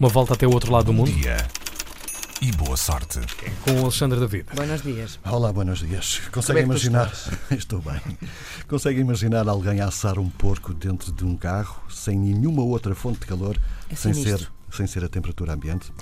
uma volta até o outro lado do Bom mundo, dia e boa sorte. com o Alexandre David. Buenos dias. Olá, buenos dias. Consegue é imaginar? Estou bem. Consegue imaginar alguém assar um porco dentro de um carro sem nenhuma outra fonte de calor, É sem ser, sem ser a temperatura ambiente?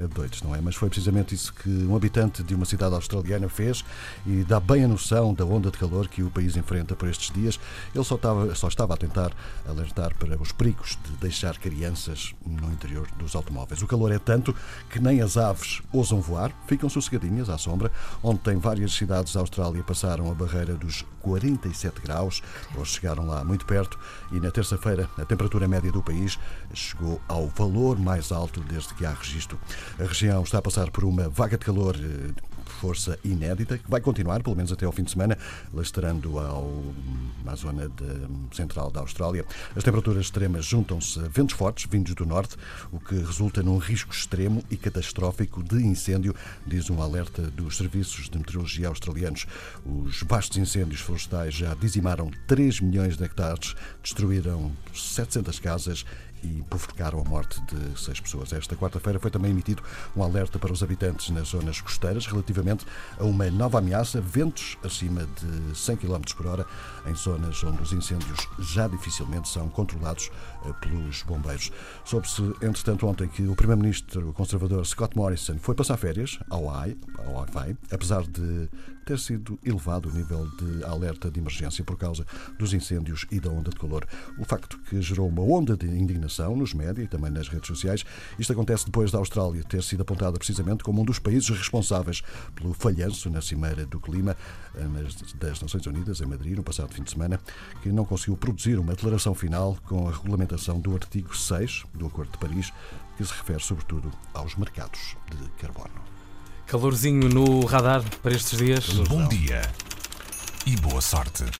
É doidos, não é? Mas foi precisamente isso que um habitante de uma cidade australiana fez e dá bem a noção da onda de calor que o país enfrenta por estes dias. Ele só estava, só estava a tentar alertar para os perigos de deixar crianças no interior dos automóveis. O calor é tanto que nem as aves ousam voar, ficam sossegadinhas à sombra. Ontem várias cidades da Austrália passaram a barreira dos 47 graus, ou chegaram lá muito perto, e na terça-feira a temperatura média do país chegou ao valor mais alto desde que há registro. A região está a passar por uma vaga de calor eh, força inédita, que vai continuar pelo menos até ao fim de semana, lastrando ao, à zona de- central da Austrália. As temperaturas extremas juntam-se a ventos fortes vindos do norte, o que resulta num risco extremo e catastrófico de incêndio, diz um alerta dos serviços de meteorologia australianos. Os vastos incêndios florestais já dizimaram 3 milhões de hectares, destruíram 700 casas e provocaram a morte de seis pessoas. Esta quarta-feira foi também emitido um alerta para os habitantes nas zonas costeiras relativamente a uma nova ameaça, ventos acima de 100 km por hora, em zonas onde os incêndios já dificilmente são controlados eh, pelos bombeiros. Soube-se, entretanto, ontem que o primeiro-ministro conservador Scott Morrison foi passar férias ao AI, ao Wi-Fi, apesar de ter sido elevado o nível de alerta de emergência por causa dos incêndios e da onda de calor. O facto que gerou uma onda de indignação nos média e também nas redes sociais. Isto acontece depois da Austrália ter sido apontada precisamente como um dos países responsáveis pelo falhanço na Cimeira do Clima eh, das Nações Unidas, em Madrid, no passado fim de semana, que não conseguiu produzir uma declaração final com a regulamentação do artigo 6 do Acordo de Paris, que se refere sobretudo aos mercados de carbono. Calorzinho no radar para estes dias. Bom dia e boa sorte.